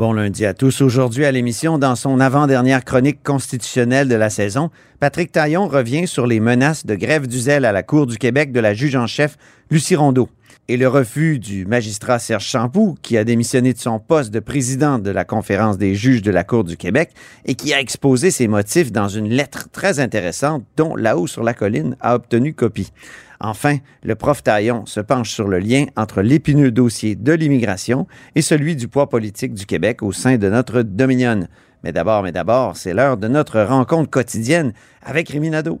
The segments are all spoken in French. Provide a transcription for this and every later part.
Bon lundi à tous. Aujourd'hui à l'émission, dans son avant-dernière chronique constitutionnelle de la saison, Patrick Taillon revient sur les menaces de grève du zèle à la Cour du Québec de la juge en chef Lucie Rondeau et le refus du magistrat Serge Champoux, qui a démissionné de son poste de président de la Conférence des juges de la Cour du Québec et qui a exposé ses motifs dans une lettre très intéressante dont là-haut sur la colline a obtenu copie. Enfin, le prof Taillon se penche sur le lien entre l'épineux dossier de l'immigration et celui du poids politique du Québec au sein de notre Dominion. Mais d'abord, mais d'abord, c'est l'heure de notre rencontre quotidienne avec Réminado.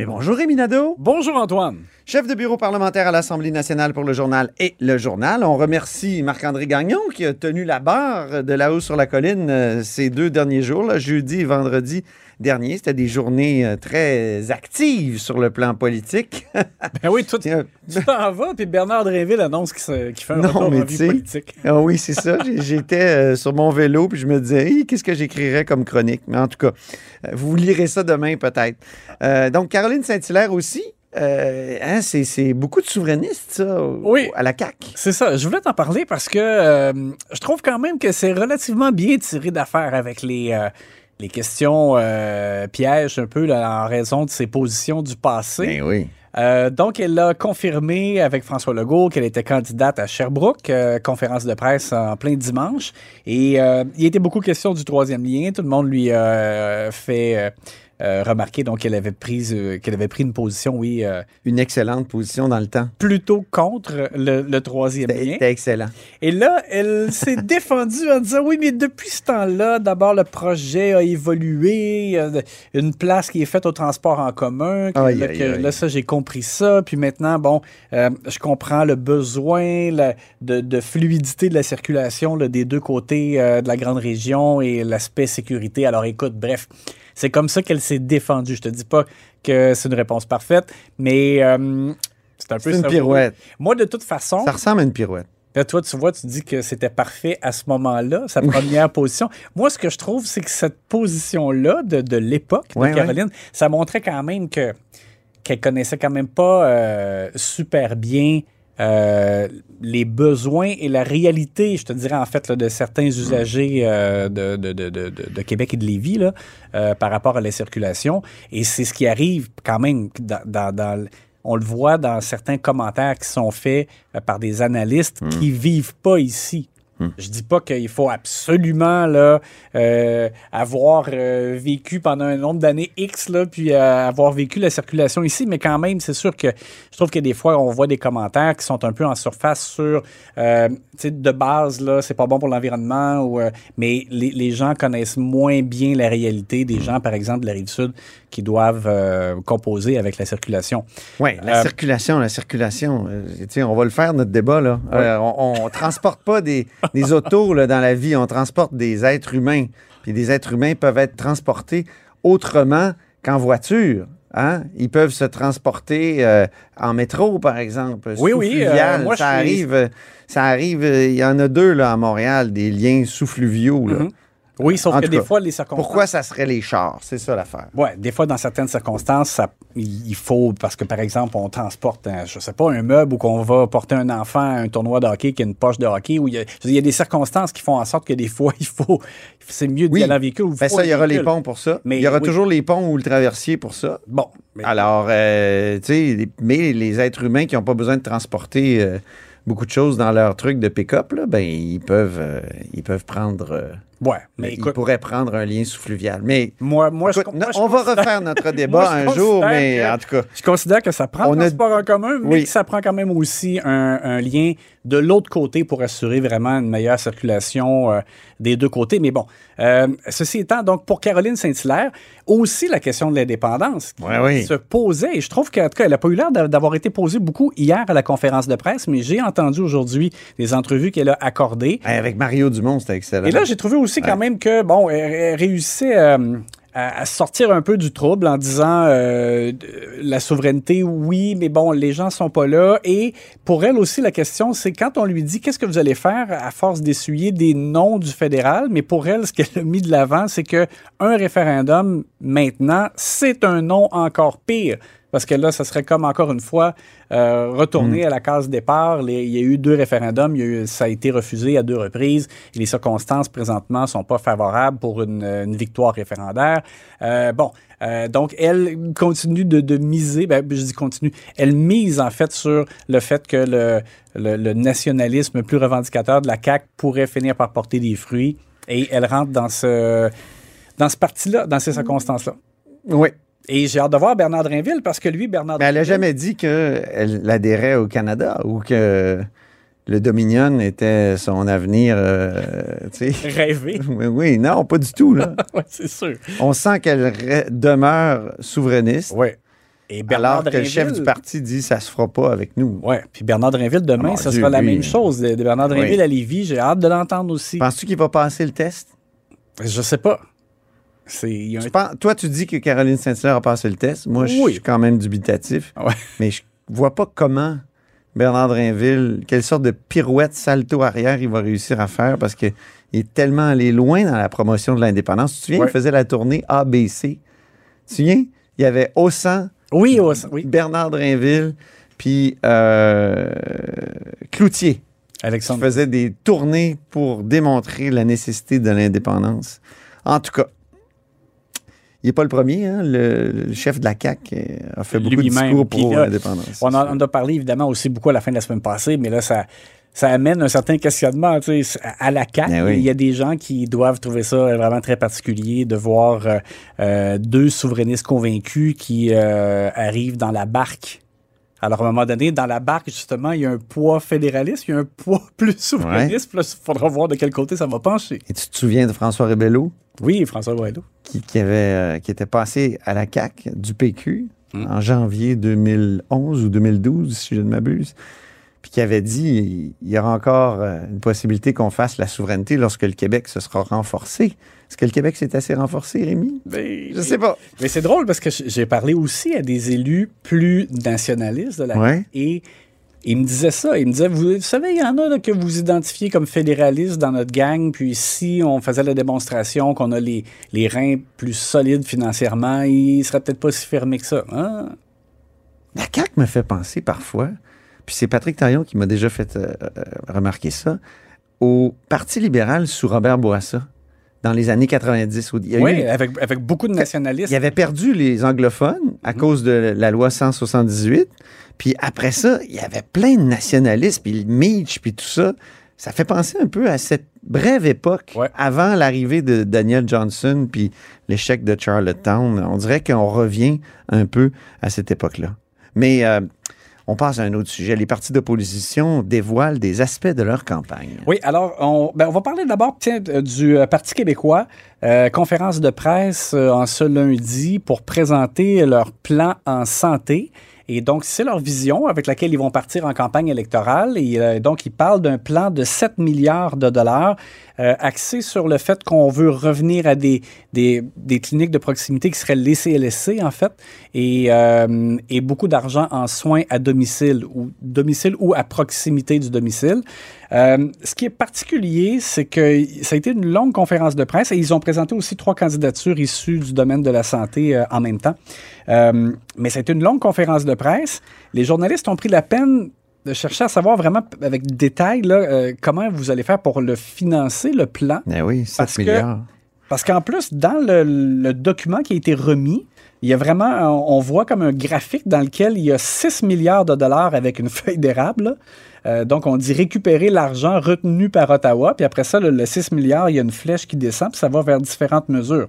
Mais bonjour Rémi Nadeau. Bonjour, Antoine. Chef de bureau parlementaire à l'Assemblée nationale pour le journal et le journal. On remercie Marc-André Gagnon qui a tenu la barre de là-haut sur la colline euh, ces deux derniers jours, là, jeudi et vendredi dernier. C'était des journées euh, très actives sur le plan politique. Ben oui, tout, tu t'en vas, puis Bernard Dréville annonce qu'il fait un Non, retour mais en vie politique. Ah oui, c'est ça. J'étais euh, sur mon vélo puis je me disais, Hi, qu'est-ce que j'écrirais comme chronique? Mais en tout cas, euh, vous lirez ça demain peut-être. Euh, donc, Caroline Saint-Hilaire aussi, euh, hein, c'est c'est beaucoup de souverainistes, ça, au- Oui. à la CAQ. C'est ça. Je voulais t'en parler parce que euh, je trouve quand même que c'est relativement bien tiré d'affaire avec les, euh, les questions euh, pièges un peu là, en raison de ses positions du passé. Ben oui. Euh, donc, elle a confirmé avec François Legault qu'elle était candidate à Sherbrooke, euh, conférence de presse en plein dimanche. Et euh, il était beaucoup question du troisième lien. Tout le monde lui a euh, fait euh, remarquer donc qu'elle avait pris euh, qu'elle avait pris une position, oui, euh, Une excellente position dans le temps. plutôt contre le, le troisième lien. C'était excellent. Et là, elle s'est défendue en disant oui, mais depuis ce temps-là, d'abord le projet a évolué, une place qui est faite au transport en commun. que- Aïe, là, aïe, que- aïe. là, ça, j'ai compris ça. Puis maintenant, bon, je comprends le besoin la- de, de fluidité de la circulation là, des deux côtés de la grande région et l'aspect sécurité. Alors écoute, bref, c'est comme ça qu'elle s'est défendue. Je te dis pas que c'est une réponse parfaite, mais euh, c'est un peu une pirouette. Moi, de toute façon, Ça ressemble à une pirouette. Là, toi, tu vois, tu dis que c'était parfait à ce moment-là, sa première position. Moi, ce que je trouve, c'est que cette position-là de, de l'époque de Ouais, Caroline, ça montrait quand même que qu'elle connaissait quand même pas euh, super bien euh, les besoins et la réalité, je te dirais en fait, là, de certains usagers euh, de, de, de, de, Québec et de Lévis là, euh, par rapport à la circulation. Et c'est ce qui arrive quand même dans, dans, dans- on le voit dans certains commentaires qui sont faits par des analystes qui vivent pas ici. Je dis pas qu'il faut absolument là, euh, avoir euh, vécu pendant un nombre d'années X, là, puis euh, avoir vécu la circulation ici, mais quand même, c'est sûr que je trouve que des fois, on voit des commentaires qui sont un peu en surface sur, euh, de base, là, c'est pas bon pour l'environnement, ou, mais les, les gens connaissent moins bien la réalité des gens, par exemple, de la Rive-Sud, qui doivent composer avec la circulation. Oui, la circulation, la circulation. on va le faire, notre débat. Là. On, on transporte pas des, des autos là, dans la vie, on transporte des êtres humains. Puis des êtres humains peuvent être transportés autrement qu'en voiture. Hein? Ils peuvent se transporter euh, en métro, par exemple. Oui, oui, euh, moi, ça je suis- arrive. euh, Ça arrive. euh, Il y en a deux là, à Montréal, des liens sous-fluviaux. là. Mhm. Oui, sauf En que des cas, fois, les circonstances. Pourquoi ça serait les chars? C'est ça l'affaire. Ouais, des fois, dans certaines circonstances, ça, il faut, parce que par exemple, on transporte, un- je sais pas, un meuble ou qu'on va porter un enfant à un tournoi de hockey qui a une poche de hockey, où il y a, il y des circonstances qui font en sorte que des fois, il faut, c'est mieux d'y Oui. aller en véhicule. ou Ben ça, il y aura les ponts pour ça. Mais il y aura oui. toujours les ponts ou le traversier pour ça. Bon. mais- Alors, euh, tu sais, mais les êtres humains qui n'ont pas besoin de transporter euh, beaucoup de choses dans leur truc de pick-up, ben, ils peuvent, euh, ils peuvent prendre. Ouais, mais ils écoute, pourraient prendre un lien sous-fluvial. Mais moi, moi, je, écoute, moi, je on va refaire notre débat Moi, un jour, mais que- en tout cas. Je considère que ça prend On a- transport en commun, mais Oui. que ça prend quand même aussi un, un lien de l'autre côté pour assurer vraiment une meilleure circulation euh, des deux côtés. Mais bon, euh, ceci étant, donc pour Caroline Saint-Hilaire, aussi la question de l'indépendance qui Ouais, oui. se posait. Et je trouve qu'en tout cas, elle n'a pas eu l'air d'a- d'avoir été posée beaucoup hier à la conférence de presse, mais j'ai entendu aujourd'hui des entrevues qu'elle a accordées. Avec Mario Dumont, c'était excellent. Et là, j'ai trouvé aussi quand même que, bon, elle, réussissait euh, à, à sortir un peu du trouble en disant euh, la souveraineté, oui, mais bon, les gens sont pas là. Et pour elle aussi, la question, c'est quand on lui dit qu'est-ce que vous allez faire à force d'essuyer des noms du fédéral, mais pour elle, ce qu'elle a mis de l'avant, c'est que un référendum, maintenant, c'est un nom encore pire. Parce que là, ça serait comme encore une fois euh, retourner à la case départ. Les- il y a eu deux référendums, il y a eu- ça a été refusé à deux reprises. Et les circonstances présentement sont pas favorables pour une, une victoire référendaire. Euh, bon, euh, donc elle continue de, de miser, ben, je dis continue, elle mise en fait sur le fait que le, le, le nationalisme plus revendicateur de la CAQ pourrait finir par porter des fruits. Et elle rentre dans ce, dans ce parti-là, dans ces circonstances-là. Oui. Et j'ai hâte de voir Bernard Drinville parce que lui, Bernard Mais elle n'a jamais dit qu'elle adhérait au Canada ou que le Dominion était son avenir. euh, rêvé. Oui, oui, non, pas du tout. Là. oui, c'est sûr. On sent qu'elle re- demeure souverainiste, Oui. Et Bernard alors que le chef du parti dit ça se fera pas avec nous. Ouais. Puis Bernard Drinville, demain, Ah, Dieu, sera la lui. même chose. De, de Bernard Drinville Oui. à Lévis, j'ai hâte de l'entendre aussi. Penses-tu qu'il va passer le test? Je sais pas. C'est, un- penses- toi, tu dis que Caroline Saint-Hilaire a passé le test. Moi, je Oui. suis quand même dubitatif. Ouais. Mais je vois pas comment Bernard Drinville, quelle sorte de pirouette salto arrière il va réussir à faire parce qu'il est tellement allé loin dans la promotion de l'indépendance. Tu te souviens, Ouais. il faisait la tournée ABC. Tu te souviens? Il y avait Ossan, Oui, oui. Bernard Drinville, puis euh, Cloutier qui Alexandre. faisait des tournées pour démontrer la nécessité de l'indépendance. En tout cas, il n'est pas le premier. hein. Le, le chef de la CAQ euh, a fait beaucoup de discours pour là, l'indépendance. On en, a parlé évidemment aussi beaucoup à la fin de la semaine passée, mais là, ça, ça amène un certain questionnement tu sais, à la CAQ. Ben oui. Il y a des gens qui doivent trouver ça vraiment très particulier de voir euh, euh, deux souverainistes convaincus qui euh, arrivent dans la barque. Alors, à un moment donné, dans la barque, justement, il y a un poids fédéraliste, il y a un poids plus souverainiste. Il faudra voir de quel côté ça va pencher. Et tu te souviens de François Rebello? Oui, François Boileau. qui, qui avait, euh, qui était passé à la CAQ du PQ Mm. en janvier 2011 ou 2012, si je ne m'abuse, puis qui avait dit il y aura encore euh, une possibilité qu'on fasse la souveraineté lorsque le Québec se sera renforcé. Est-ce que le Québec s'est assez renforcé, Rémi? Je sais pas. Mais c'est drôle parce que j'ai parlé aussi à des élus plus nationalistes de la Ouais. et ils me disaient ça. Ils me disaient, vous, savez, il y en a que vous identifiez comme fédéralistes dans notre gang, puis si on faisait la démonstration qu'on a les, reins plus solides financièrement, ils seraient peut-être pas si fermés que ça. Hein? La CAQ me fait penser parfois, puis c'est Patrick Taillon qui m'a déjà fait euh, euh, remarquer ça, au Parti libéral sous Robert Bourassa, dans les années 90. où il y a eu- Oui, avec, avec beaucoup de nationalistes. Il avait perdu les anglophones à cause de la loi 178. Puis après ça, il y avait plein de nationalistes, puis le Meach, puis tout ça. Ça fait penser un peu à cette brève époque Ouais. avant l'arrivée de Daniel Johnson, puis l'échec de Charlottetown. On dirait qu'on revient un peu à cette époque-là. Mais euh, on passe à un autre sujet. Les partis d'opposition dévoilent des aspects de leur campagne. Oui, alors, on, ben, va parler d'abord du euh, Parti québécois. Euh, conférence de presse euh, en ce lundi pour présenter leur plan en santé. Et donc, c'est leur vision avec laquelle ils vont partir en campagne électorale. Et euh, donc, ils parlent d'un plan de 7 milliards de dollars euh, axé sur le fait qu'on veut revenir à des, des, cliniques de proximité qui seraient les CLSC, en fait, et, euh, et beaucoup d'argent en soins à domicile ou, domicile ou à proximité du domicile. Euh, ce qui est particulier, c'est que ça a été une longue conférence de presse et ils ont présenté aussi trois candidatures issues du domaine de la santé euh, en même temps. Euh, mais ça a été une longue conférence de presse. Les journalistes ont pris la peine de chercher à savoir vraiment avec détail là, comment vous allez faire pour le financer, le plan. Eh oui, 7 Parce que- milliards. Parce qu'en plus, dans le, le document qui a été remis, il y a vraiment, on voit comme un graphique dans lequel il y a 6 milliards de dollars avec une feuille d'érable. Euh, donc, on dit récupérer l'argent retenu par Ottawa. Puis après ça, le, le 6 milliards, il y a une flèche qui descend, puis ça va vers différentes mesures.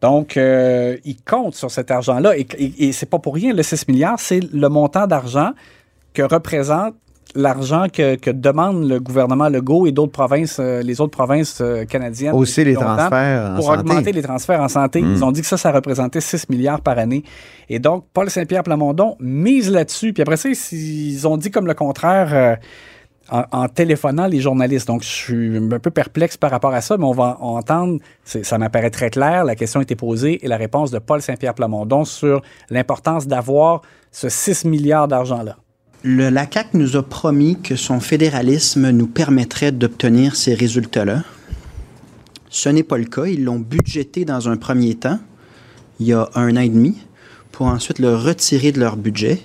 Donc, euh, ils comptent sur cet argent-là. Et, et, et c'est pas pour rien, le 6 milliards, c'est le montant d'argent que représente l'argent que, que demande le gouvernement Legault et d'autres provinces, euh, les autres provinces euh, canadiennes. Aussi les transferts en Pour santé. augmenter les transferts en santé. Ils ont dit que ça, ça représentait 6 milliards par année. Et donc, Paul Saint-Pierre Plamondon mise là-dessus. Puis après ça, ils, ont dit comme le contraire. euh, en, en téléphonant les journalistes. Donc, je suis un peu perplexe par rapport à ça, mais on va en- entendre, ça m'apparaît très clair, la question a été posée et la réponse de Paul Saint-Pierre Plamondon sur l'importance d'avoir ce 6 milliards d'argent-là. Le la CAQ nous a promis que son fédéralisme nous permettrait d'obtenir ces résultats-là. Ce n'est pas le cas. Ils l'ont budgété dans un premier temps, il y a un an et demi, pour ensuite le retirer de leur budget.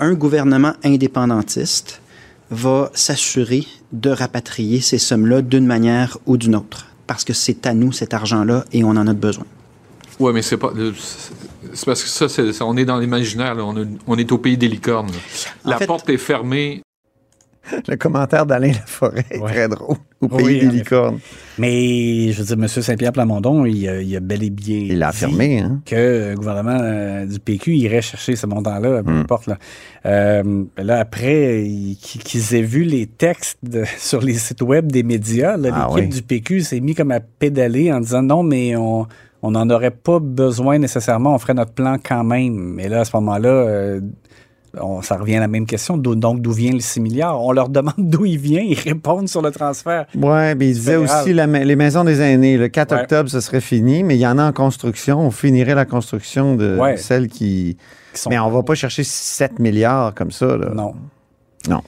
Un gouvernement indépendantiste va s'assurer de rapatrier ces sommes-là d'une manière ou d'une autre, parce que c'est à nous cet argent-là et on en a besoin. Oui, mais c'est pas. C'est parce que ça, on est dans l'imaginaire, là. On, a- on est au pays des licornes. là. En La fait- porte est fermée. Le commentaire d'Alain Laforêt est Ouais. très drôle. Au Oui, pays des licornes. Mais, je veux dire, M. Saint-Pierre Plamondon, il, a- il a bel et bien Il dit affirmé, hein? que le gouvernement euh, du PQ irait chercher ce montant-là, peu importe. Là, Euh, là après, il- qu'ils aient vu les textes de- sur les sites web des médias, là, Ah l'équipe oui. du PQ s'est mis comme à pédaler en disant non, mais on on n'en aurait pas besoin nécessairement, on ferait notre plan quand même. Mais là, à ce moment-là, euh, on- ça revient à la même question. Donc, d'où vient le 6 milliards? On leur demande d'où il vient, ils répondent sur le transfert. Oui, mais il disait fédéral. aussi la les maisons des aînés. Le 4 Ouais. octobre, ce serait fini, mais il y en a en construction. On finirait la construction de Ouais. celles qui. qui sont- Mais on va pas chercher 7 milliards comme ça. Là. Non. Non.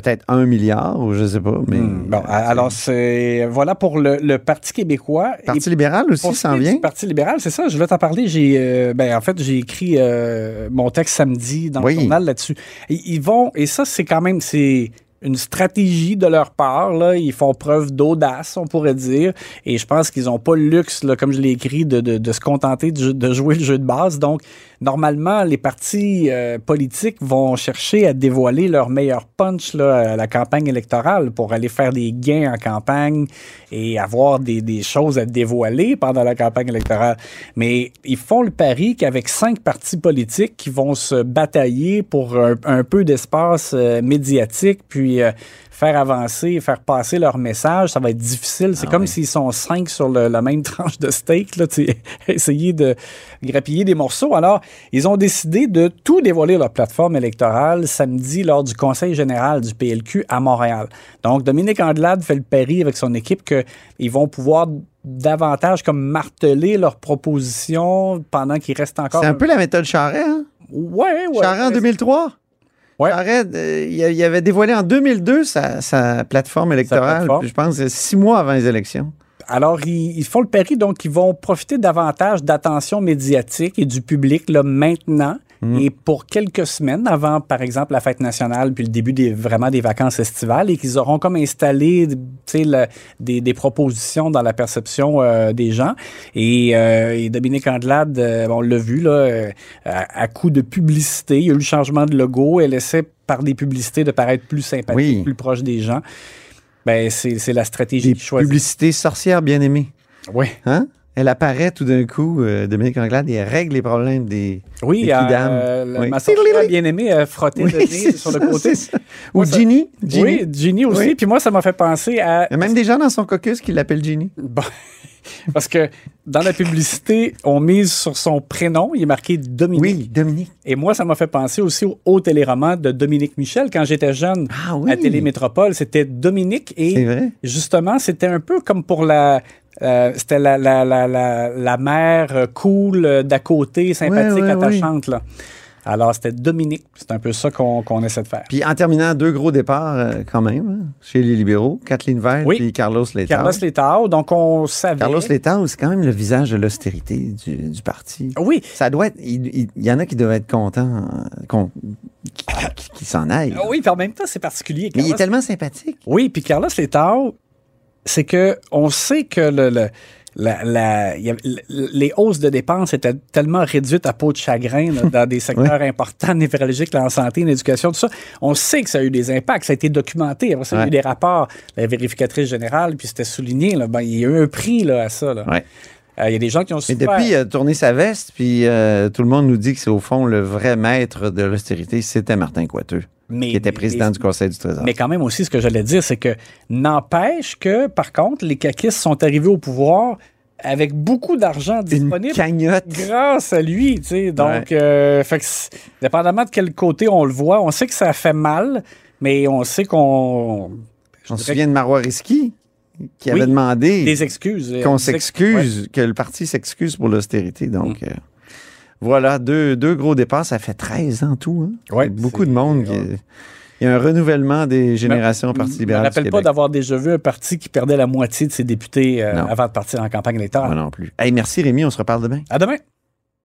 Peut-être 1 milliard, ou je sais pas. Mais Hmm. Bon, alors, c'est voilà pour le, le Parti québécois. Parti Et libéral aussi s'en vient? Parti libéral, c'est ça, je voulais t'en parler. J'ai, euh, ben, en fait, j'ai écrit euh, mon texte samedi dans Oui. le journal là-dessus. Ils vont, et ça, c'est quand même, c'est une stratégie de leur part. Là. Ils font preuve d'audace, on pourrait dire. Et je pense qu'ils n'ont pas le luxe, là, comme je l'ai écrit, de, de- de se contenter de, de jouer le jeu de base. Donc, normalement, les partis euh, politiques vont chercher à dévoiler leur meilleur punch là, à la campagne électorale pour aller faire des gains en campagne et avoir des, choses à dévoiler pendant la campagne électorale. Mais ils font le pari qu'avec cinq partis politiques qui vont se batailler pour un, un peu d'espace euh, médiatique, puis euh, faire avancer, faire passer leur message, ça va être difficile. C'est comme s'ils sont cinq sur le- la même tranche de steak, là, essayer de grappiller des morceaux. Alors, ils ont décidé de tout dévoiler leur plateforme électorale samedi lors du Conseil général du PLQ à Montréal. Donc, Dominique Andelade fait le pari avec son équipe qu'ils vont pouvoir davantage comme marteler leurs propositions pendant qu'il reste encore... C'est un peu la méthode Charret, hein? Ouais, ouais. Charret en 2003. Ouais. Charret, euh, il avait dévoilé en 2002 sa, sa plateforme électorale, plateforme. je pense, six mois avant les élections. Alors, ils, ils font le pari, donc ils vont profiter davantage d'attention médiatique et du public là, maintenant. Et pour quelques semaines avant, par exemple, la fête nationale, puis le début des, vraiment des vacances estivales, et qu'ils auront comme installé le- des, des propositions dans la perception euh, des gens. Et, euh, et Dominique Andelade, euh, on l'a vu, là, à, à coup de publicité, il y a eu le changement de logo, elle essaie par des publicités de paraître plus sympathique, Oui. plus proche des gens. Ben, c'est la stratégie Des choisissent. publicités sorcières bien aimées. Oui. Hein? Elle apparaît tout d'un coup, euh, Dominique Anglade, et elle règle les problèmes des, Oui, des euh, kidams. le- Oui. ma sorcière bien aimée a frotté Oui, le nez c'est sur ça, le côté. Ou Ginny. Ginny. Oui, Ginny aussi. Oui. Puis moi, ça m'a fait penser à. Il y a même des gens dans son caucus qui l'appellent Ginny. Bon. Parce que dans la publicité, on mise sur son prénom. Il est marqué Dominique. Oui, Dominique. Et moi, ça m'a fait penser aussi au, au téléroman de Dominique Michel. Quand j'étais jeune Ah oui. à Télémétropole, c'était Dominique. Et justement, c'était un peu comme pour la. Euh, c'était la, la, la, la, la mère euh, cool euh, d'à côté, sympathique, Ouais, ouais, attachante. Là. Alors, c'était Dominique. C'est un peu ça qu'on essaie de faire. Puis en terminant, deux gros départs euh, quand même, hein, chez les libéraux. Kathleen Vert Oui. et Carlos Letao. Carlos Letao, donc on savait. Carlos Letao, c'est quand même le visage de l'austérité du, du parti. Oui, Ça doit être. Il, il- il y en a qui doivent être contents qu'on- qui, qui- qui s'en aillent. Ah oui, puis en même temps, c'est particulier. Mais il est tellement sympathique. Oui, puis Carlos Letao, c'est que on sait que le, le- la- la- y les hausses de dépenses étaient tellement réduites à peau de chagrin là, dans des secteurs importants névralgiques, en santé, en éducation, tout ça. On sait que ça a eu des impacts, ça a été documenté. Après ça, il y a eu des rapports, la vérificatrice générale, puis c'était souligné. Là, ben, il y a eu un prix là, à ça. Euh, il y a des gens qui ont Mais depuis, il a tourné sa veste, puis euh, tout le monde nous dit que c'est au fond le vrai maître de l'austérité, c'était Martin Coiteux, Mais- qui était président mais- du Conseil du Trésor. Mais quand même aussi, ce que j'allais dire, c'est que n'empêche que, par contre, les caquistes sont arrivés au pouvoir avec beaucoup d'argent Une disponible cagnotte. grâce à lui. tu sais. Donc, euh, fait que dépendamment de quel côté on le voit, on sait que ça fait mal, mais on sait qu'on. On se souvient de Marois Risky, qui Oui, avait demandé Des excuses. qu'on que- s'excuse, que le parti s'excuse pour l'austérité. Donc, euh, voilà, deux, deux gros départs, ça fait 13 ans tout. Hein? Ouais, beaucoup de monde. qui- Il y a un renouvellement des générations au Parti Je libéral du rappelle pas d'avoir déjà vu un parti qui perdait la moitié de ses députés euh, avant de partir en campagne électorale. Moi non plus. Hey, merci Rémi, on se reparle demain. À demain.